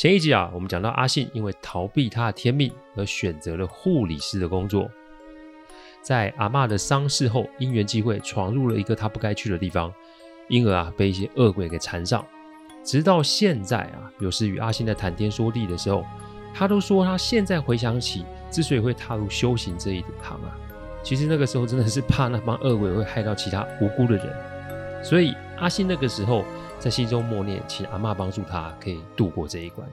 前一集啊，我们讲到阿信因为逃避他的天命而选择了护理师的工作，在阿嬷的丧事后，因缘际会闯入了一个他不该去的地方，因而啊被一些恶鬼给缠上。直到现在啊，有时与阿信在谈天说地的时候，他都说他现在回想起，之所以会踏入修行这一行啊，其实那个时候真的是怕那帮恶鬼会害到其他无辜的人，所以阿信那个时候。在心中默念，请阿嬷帮助他，可以度过这一关。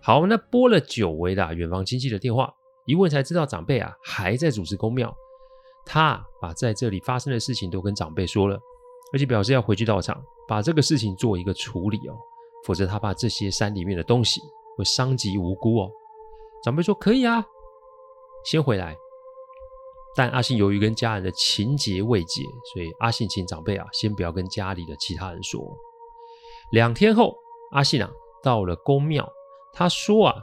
好，那拨了久违的远房亲戚的电话，一问才知道长辈啊还在主持公庙。他把在这里发生的事情都跟长辈说了，而且表示要回去到场，把这个事情做一个处理哦，否则他怕这些山里面的东西会伤及无辜哦。长辈说可以啊，先回来。但阿信由于跟家人的情结未解，所以阿信请长辈啊先不要跟家里的其他人说。两天后，阿信啊到了宫庙，他说啊，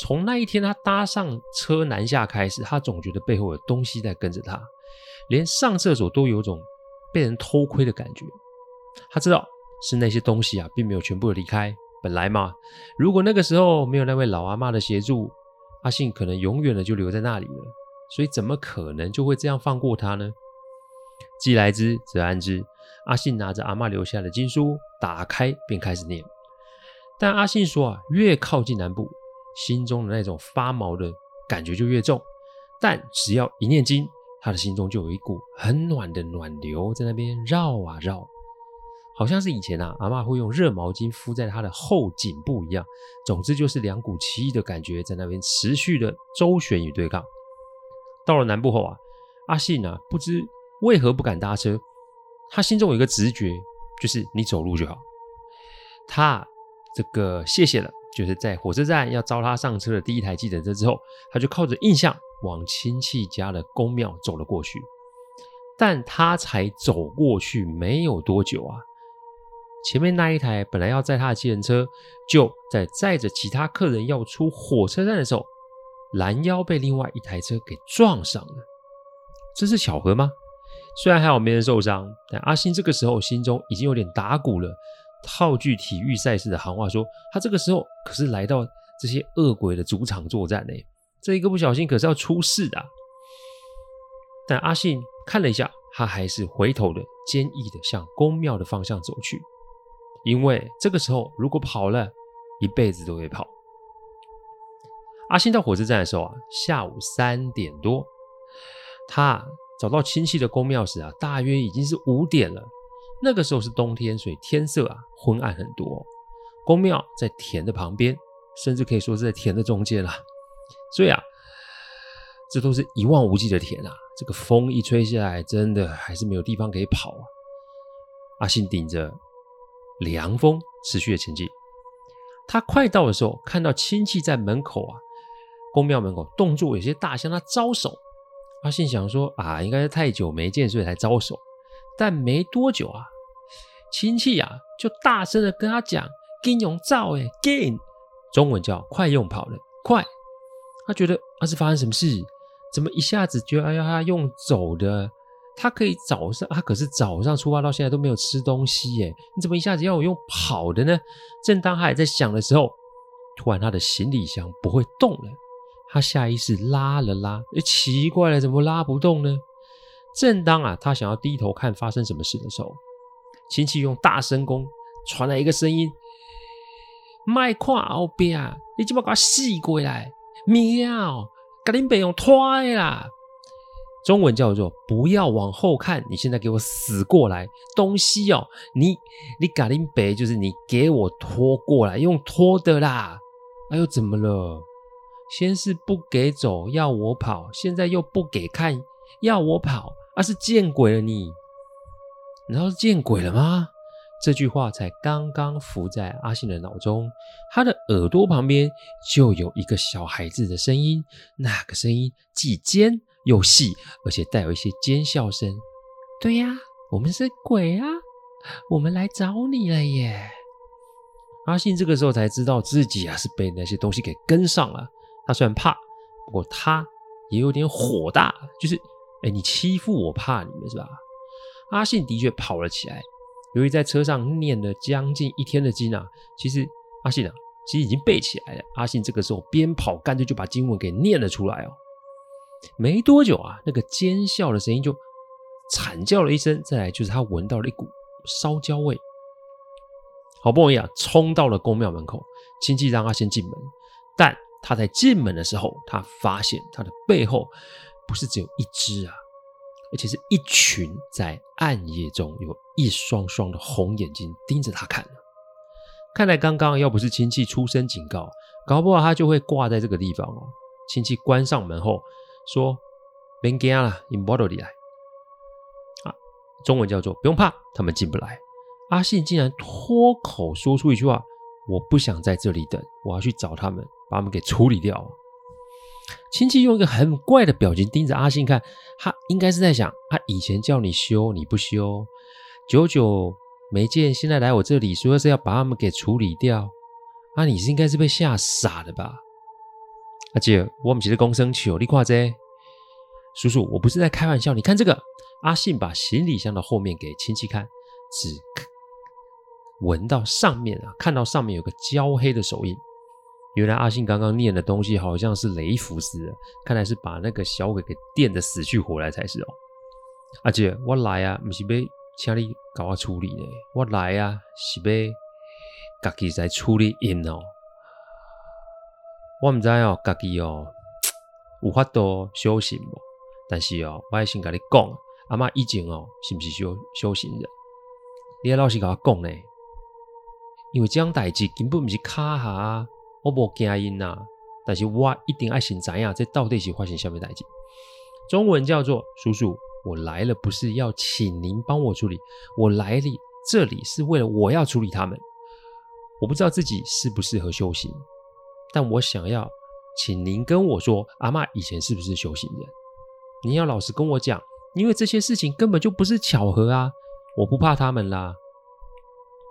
从那一天他搭上车南下开始，他总觉得背后有东西在跟着他，连上厕所都有种被人偷窥的感觉。他知道是那些东西啊，并没有全部的离开。本来嘛，如果那个时候没有那位老阿妈的协助，阿信可能永远的就留在那里了。所以怎么可能就会这样放过他呢？既来之则安之。阿信拿着阿嬷留下的经书，打开便开始念。但阿信说啊，越靠近南部，心中的那种发毛的感觉就越重。但只要一念经，他的心中就有一股很暖的暖流在那边绕啊绕，好像是以前啊阿嬷会用热毛巾敷在他的后颈部一样。总之就是两股奇异的感觉在那边持续的周旋与对抗。到了南部后啊，阿信啊不知为何不敢搭车，他心中有一个直觉，就是你走路就好。他这个谢谢了，就是在火车站要招他上车的第一台计程车之后，他就靠着印象往亲戚家的公庙走了过去。但他才走过去没有多久啊，前面那一台本来要载他的计程车，就在载着其他客人要出火车站的时候。拦腰被另外一台车给撞上了，这是巧合吗？虽然还好没人受伤，但阿信这个时候心中已经有点打鼓了。套句体育赛事的行话说，他这个时候可是来到这些恶鬼的主场作战呢，这一个不小心可是要出事的。但阿信看了一下，他还是回头的，坚毅的向宫庙的方向走去，因为这个时候如果跑了，一辈子都会跑。阿信到火车站的时候啊，下午三点多。他找到亲戚的公庙时啊，大约已经是五点了。那个时候是冬天，所以天色啊昏暗很多。公庙在田的旁边，甚至可以说是在田的中间啦。所以啊，这都是一望无际的田啊。这个风一吹下来，真的还是没有地方可以跑啊。阿信顶着凉风，持续的前进。他快到的时候，看到亲戚在门口啊。宫庙门口动作有些大，向他招手。阿信想说啊，应该是太久没见，所以才招手。但没多久啊，亲戚啊就大声的跟他讲：“金勇照哎，gain，中文叫快用跑了，快。”他觉得他是发生什么事？怎么一下子就要要他用走的？他可以早上，他可是早上出发到现在都没有吃东西耶，你怎么一下子要我用跑的呢？正当他还在想的时候，突然他的行李箱不会动了。他下意识拉了拉，诶，奇怪了，怎么拉不动呢？正当啊，他想要低头看发生什么事的时候，亲戚用大声功传来一个声音：“卖看后边，你怎么给我死过来？喵，赶紧别用拖的啦！中文叫做“不要往后看”，你现在给我死过来！东西哦，你你赶紧别，就是你给我拖过来，用拖的啦！哎呦，怎么了？先是不给走，要我跑，现在又不给看，要我跑，啊，是见鬼了你！然后是见鬼了吗？这句话才刚刚浮在阿信的脑中，他的耳朵旁边就有一个小孩子的声音，那个声音既尖又细，而且带有一些尖笑声。对呀，我们是鬼啊，我们来找你了耶！阿信这个时候才知道自己啊是被那些东西给跟上了。他虽然怕，不过他也有点火大，就是，哎，你欺负我，怕你们是吧？阿信的确跑了起来。由于在车上念了将近一天的经啊，其实阿信啊，其实已经背起来了。阿信这个时候边跑，干脆就把经文给念了出来哦。没多久啊，那个尖笑的声音就惨叫了一声，再来就是他闻到了一股烧焦味。好不容易啊，冲到了宫庙门口，亲戚让他先进门，但。他在进门的时候，他发现他的背后不是只有一只啊，而且是一群在暗夜中有一双双的红眼睛盯着他看。看来刚刚要不是亲戚出声警告，搞不好他就会挂在这个地方哦。亲戚关上门后说：“别惊了，你莫里来。”啊，中文叫做“不用怕，他们进不来。”阿信竟然脱口说出一句话：“我不想在这里等，我要去找他们。”把他们给处理掉。亲戚用一个很怪的表情盯着阿信看，他应该是在想：他以前叫你修你不修，久久没见，现在来我这里说是要把他们给处理掉。啊，你是应该是被吓傻了吧？阿姐，我们其实公生球，你看这，叔叔，我不是在开玩笑。你看这个，阿信把行李箱的后面给亲戚看，只闻到上面啊，看到上面有个焦黑的手印。原来阿信刚刚念的东西好像是雷符似的，看来是把那个小鬼给电的死去活来才是哦。阿姐，我来啊，不是要请你搞我处理呢，我来啊，是要自己在处理因哦。我唔知哦，自己哦有法度修行无？但是哦，我先跟你讲，阿妈以前哦是不是修修行人？你要老实跟我讲呢，因为这样代志根本不是卡下。我无惊因呐，但是我一定爱先知影，这到底是发生什么代志？中文叫做叔叔，我来了不是要请您帮我处理，我来了这里是为了我要处理他们。我不知道自己适不适合修行，但我想要请您跟我说，阿嬷以前是不是修行人？您要老实跟我讲，因为这些事情根本就不是巧合啊！我不怕他们啦，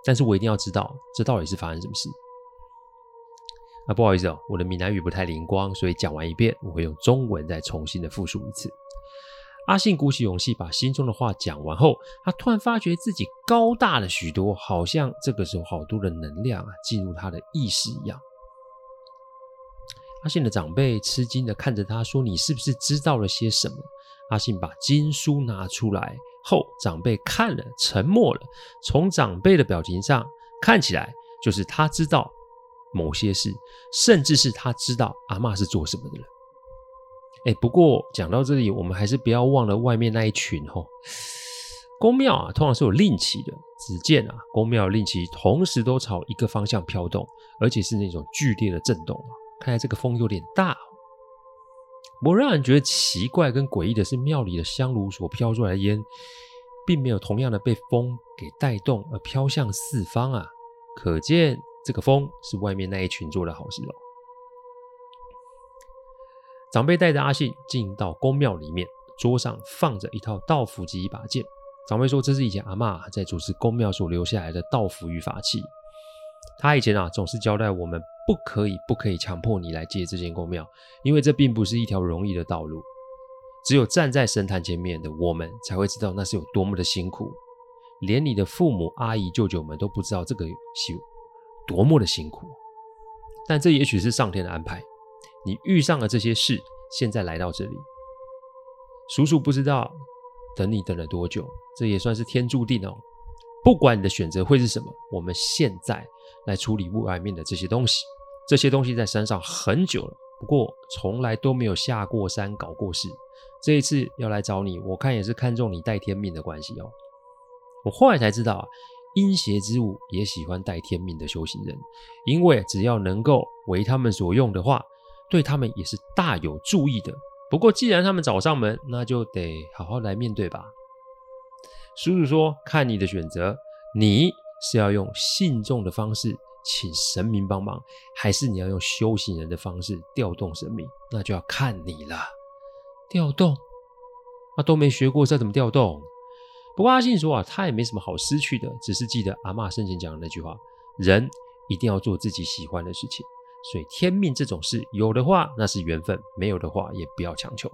但是我一定要知道，这到底是发生什么事。啊，不好意思哦，我的闽南语不太灵光，所以讲完一遍，我会用中文再重新的复述一次。阿信鼓起勇气把心中的话讲完后，他突然发觉自己高大了许多，好像这个时候好多的能量啊进入他的意识一样。阿信的长辈吃惊的看着他说：“你是不是知道了些什么？”阿信把经书拿出来后，长辈看了，沉默了。从长辈的表情上看起来，就是他知道。某些事，甚至是他知道阿嬷是做什么的人。哎，不过讲到这里，我们还是不要忘了外面那一群吼。宫庙啊，通常是有令旗的。只见啊，宫庙令旗同时都朝一个方向飘动，而且是那种剧烈的震动啊。看来这个风有点大。不过让人觉得奇怪跟诡异的是，庙里的香炉所飘出来的烟，并没有同样的被风给带动而飘向四方啊。可见。这个风是外面那一群做的好事哦。长辈带着阿信进到宫庙里面，桌上放着一套道符及一把剑。长辈说：“这是以前阿嬷在主持宫庙所留下来的道符与法器。他以前啊，总是交代我们不可以、不可以强迫你来接这间宫庙，因为这并不是一条容易的道路。只有站在神坛前面的我们，才会知道那是有多么的辛苦。连你的父母、阿姨、舅舅们都不知道这个修。”多么的辛苦，但这也许是上天的安排。你遇上了这些事，现在来到这里，叔叔不知道等你等了多久，这也算是天注定哦。不管你的选择会是什么，我们现在来处理外面的这些东西。这些东西在山上很久了，不过从来都没有下过山搞过事。这一次要来找你，我看也是看中你带天命的关系哦。我后来才知道啊，阴邪之物也喜欢带天命的修行人，因为只要能够为他们所用的话，对他们也是大有助益的。不过既然他们找上门，那就得好好来面对吧。叔叔说：“看你的选择，你是要用信众的方式请神明帮忙，还是你要用修行人的方式调动神明？那就要看你了。调动？啊，都没学过，这怎么调动？不过阿信说啊，他也没什么好失去的，只是记得阿嬷生前讲的那句话：人一定要做自己喜欢的事情。所以天命这种事，有的话那是缘分，没有的话也不要强求。”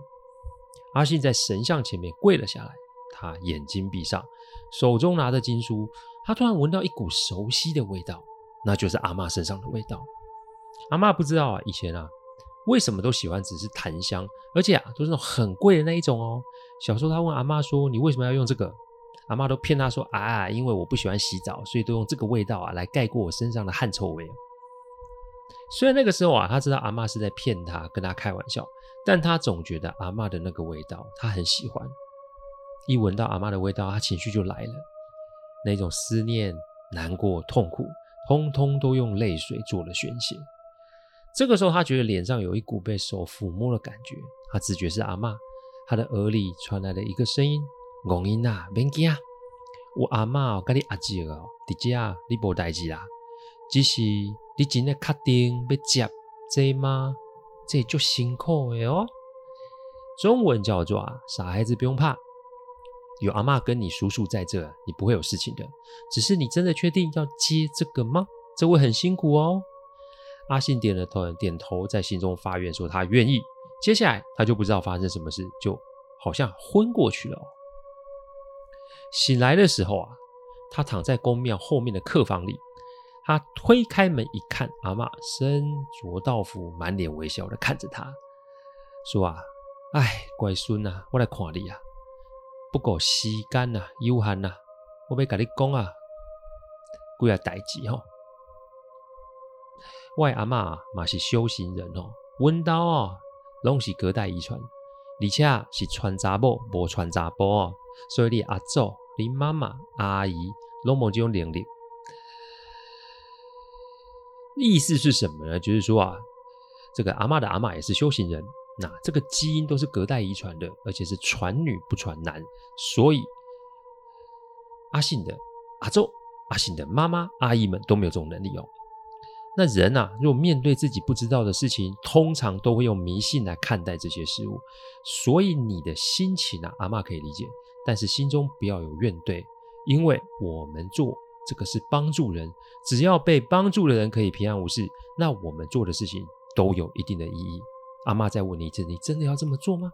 阿信在神像前面跪了下来。他眼睛闭上，手中拿着经书，他突然闻到一股熟悉的味道，那就是阿嬷身上的味道。阿嬷不知道啊，以前啊，为什么都喜欢只是檀香，而且啊，都是那种很贵的那一种哦。小时候他问阿嬷说：“你为什么要用这个？”阿嬷都骗他说：“啊，因为我不喜欢洗澡，所以都用这个味道啊来盖过我身上的汗臭味。”虽然那个时候啊，他知道阿嬷是在骗他，跟他开玩笑，但他总觉得阿嬷的那个味道他很喜欢。一闻到阿嬷的味道，他情绪就来了，那种思念、难过、痛苦，通通都用泪水做了宣泄。这个时候，他觉得脸上有一股被手抚摸的感觉，他自觉是阿嬷。他的耳里传来了一个声音：“公英啊，别惊啊，我阿嬷跟你阿姐哦，弟姐啊，你无代志啦，只是你真的确定要接这吗？这就辛苦的哦。”中文叫做啊，傻孩子不用怕。有阿嬷跟你叔叔在这，你不会有事情的。只是你真的确定要接这个吗？这会很辛苦哦。阿信点了头，点头，在心中发愿说他愿意。接下来他就不知道发生什么事，就好像昏过去了。醒来的时候啊，他躺在宫庙后面的客房里。他推开门一看，阿嬷身着道服，满脸微笑的看着他，说啊，哎，乖孙呐，我来看你啊。不过时间呐有限呐，我要跟你讲啊，几个代志吼。我阿嬷嘛是修行人哦，阮兜哦拢是隔代遗传，而且是传查某无传查甫哦，所以你阿祖、你妈妈、阿姨拢无这种能力。意思是什么呢？就是说啊，这个阿妈的阿妈也是修行人。那这个基因都是隔代遗传的，而且是传女不传男，所以阿信的阿周、阿信的妈妈、阿姨们都没有这种能力哦。那人啊，如果面对自己不知道的事情，通常都会用迷信来看待这些事物。所以你的心情啊，阿嬷可以理解，但是心中不要有怨怼，因为我们做这个是帮助人，只要被帮助的人可以平安无事，那我们做的事情都有一定的意义。阿嬷再问你一次，你真的要这么做吗？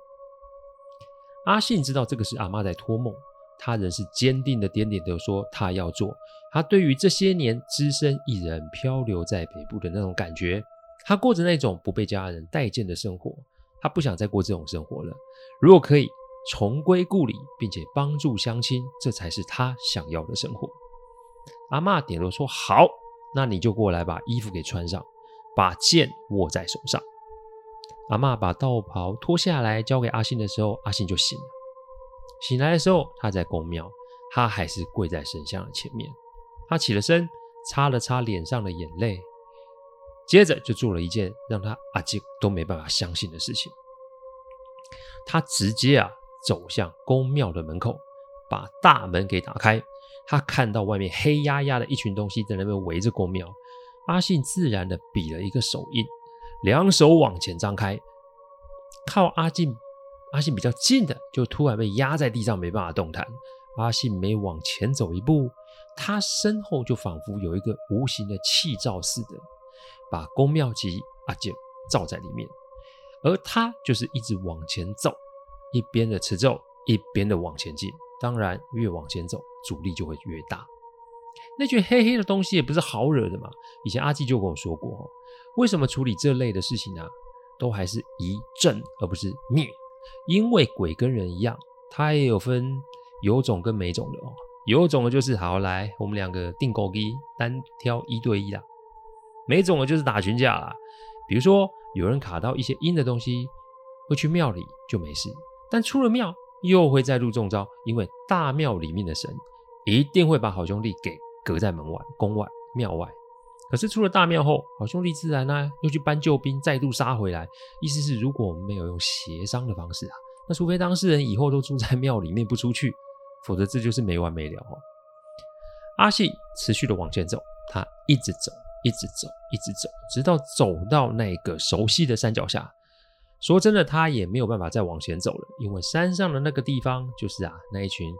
阿信知道这个是阿嬷在托梦，他仍是坚定的点点头说他要做。他对于这些年只身一人漂流在北部的那种感觉，他过着那种不被家人待见的生活，他不想再过这种生活了。如果可以重归故里，并且帮助乡亲，这才是他想要的生活。阿嬷点头说好，那你就过来把衣服给穿上，把剑握在手上。阿嬷把道袍脱下来交给阿信的时候，阿信就醒了。醒来的时候，他在宫庙，他还是跪在神像的前面。他起了身，擦了擦脸上的眼泪，接着就做了一件让他阿静都没办法相信的事情。他直接啊走向宫庙的门口，把大门给打开。他看到外面黑压压的一群东西在那边围着宫庙，阿信自然的比了一个手印。两手往前张开，靠阿信，阿信比较近的，就突然被压在地上，没办法动弹。阿信每往前走一步，他身后就仿佛有一个无形的气罩似的，把宫庙及阿健罩在里面。而他就是一直往前走，一边的持咒，一边的往前进。当然，越往前走，阻力就会越大。那群黑黑的东西也不是好惹的嘛。以前阿纪就跟我说过。为什么处理这类的事情啊，都还是宜正而不是灭？因为鬼跟人一样，它也有分有种跟没种的哦。有种的就是好来，我们两个定勾机，单挑一对一啦；没种的就是打群架啦。比如说有人卡到一些阴的东西，会去庙里就没事，但出了庙又会再度中招，因为大庙里面的神一定会把好兄弟给隔在门外、宫外、庙外。可是出了大庙后，好兄弟自然呢、又去搬救兵，再度杀回来。意思是，如果我们没有用协商的方式啊，那除非当事人以后都住在庙里面不出去，否则这就是没完没了哦。阿信持续的往前走，他一直走，一直走，一直走，直到走到那个熟悉的山脚下。说真的，他也没有办法再往前走了，因为山上的那个地方就是啊那一群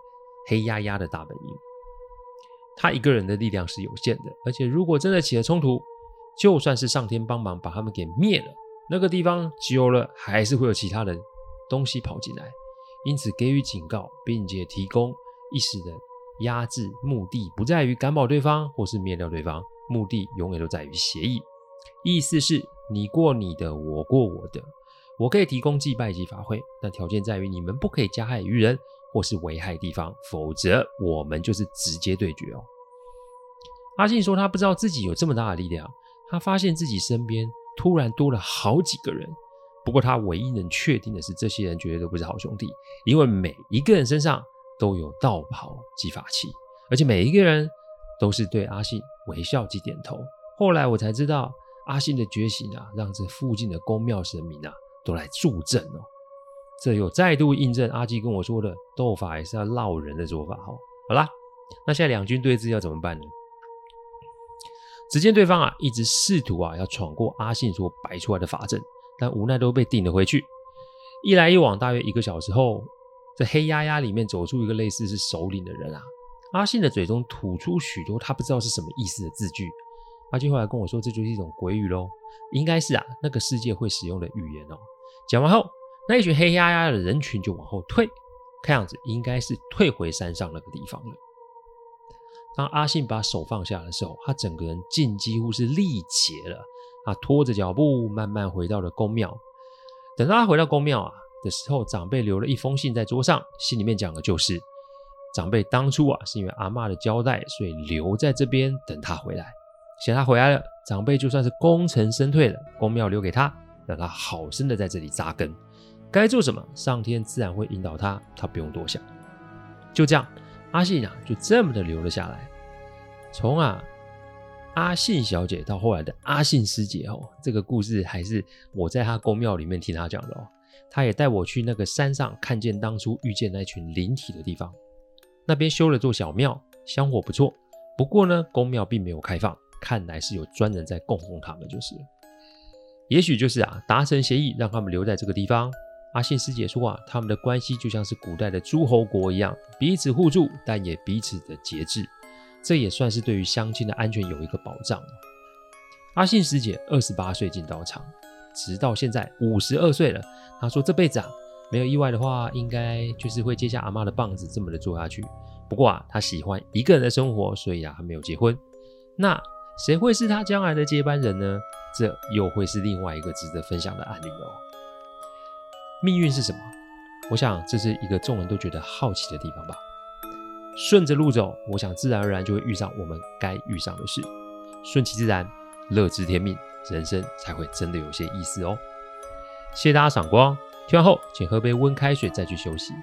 黑压压的大本营。他一个人的力量是有限的，而且如果真的起了冲突，就算是上天帮忙把他们给灭了，那个地方久了还是会有其他的东西跑进来。因此给予警告，并且提供一时的压制，目的不在于赶跑对方或是灭掉对方，目的永远都在于协议。意思是你过你的，我过我的，我可以提供祭拜及法会，但条件在于你们不可以加害于人。或是危害地方，否则我们就是直接对决哦。阿信说他不知道自己有这么大的力量，他发现自己身边突然多了好几个人。不过他唯一能确定的是，这些人绝对都不是好兄弟，因为每一个人身上都有道袍及法器，而且每一个人都是对阿信微笑及点头。后来我才知道，阿信的觉醒啊，让这附近的宫庙神明啊都来助阵哦。这又再度印证阿基跟我说的斗法也是要烙人的做法哈。好啦，那现在两军对峙要怎么办呢？只见对方啊一直试图啊要闯过阿信所摆出来的法阵，但无奈都被顶了回去。一来一往，大约一个小时后，这黑压压里面走出一个类似是首领的人啊。阿信的嘴中吐出许多他不知道是什么意思的字句。阿基后来跟我说，这就是一种鬼语喽，应该是啊那个世界会使用的语言哦。讲完后。那一群黑压压的人群就往后退，看样子应该是退回山上那个地方了。当阿信把手放下的时候，他整个人竟几乎是力竭了。他拖着脚步慢慢回到了宫庙。等到他回到宫庙啊的时候，长辈留了一封信在桌上，信里面讲的就是长辈当初啊是因为阿嬷的交代，所以留在这边等他回来。现在他回来了，长辈就算是功成身退了，宫庙留给他，让他好生的在这里扎根。该做什么，上天自然会引导他，他不用多想。就这样，阿信啊，就这么的留了下来。从啊阿信小姐到后来的阿信师姐哦，这个故事还是我在她宫庙里面听她讲的哦。他也带我去那个山上，看见当初遇见那群灵体的地方。那边修了座小庙，香火不错。不过呢，宫庙并没有开放，看来是有专人在供奉他们，就是。也许就是啊，达成协议，让他们留在这个地方。阿信师姐说啊，他们的关系就像是古代的诸侯国一样，彼此互助，但也彼此的节制，这也算是对于乡亲的安全有一个保障。阿信师姐二十八岁进道场，直到现在五十二岁了。她说这辈子啊，没有意外的话，应该就是会接下阿妈的棒子，这么的做下去。不过啊，她喜欢一个人的生活，所以啊，还没有结婚。那谁会是她将来的接班人呢？这又会是另外一个值得分享的案例哦。命运是什么？我想这是一个众人都觉得好奇的地方吧。顺着路走，我想自然而然就会遇上我们该遇上的事。顺其自然，乐知天命，人生才会真的有些意思哦。谢谢大家赏光，听完后请喝杯温开水再去休息。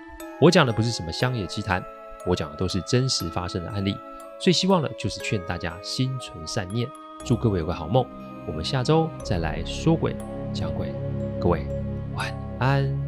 我讲的不是什么乡野奇谈，我讲的都是真实发生的案例。最希望的就是劝大家心存善念，祝各位有个好梦。我们下周再来说鬼讲鬼，各位。晚安安。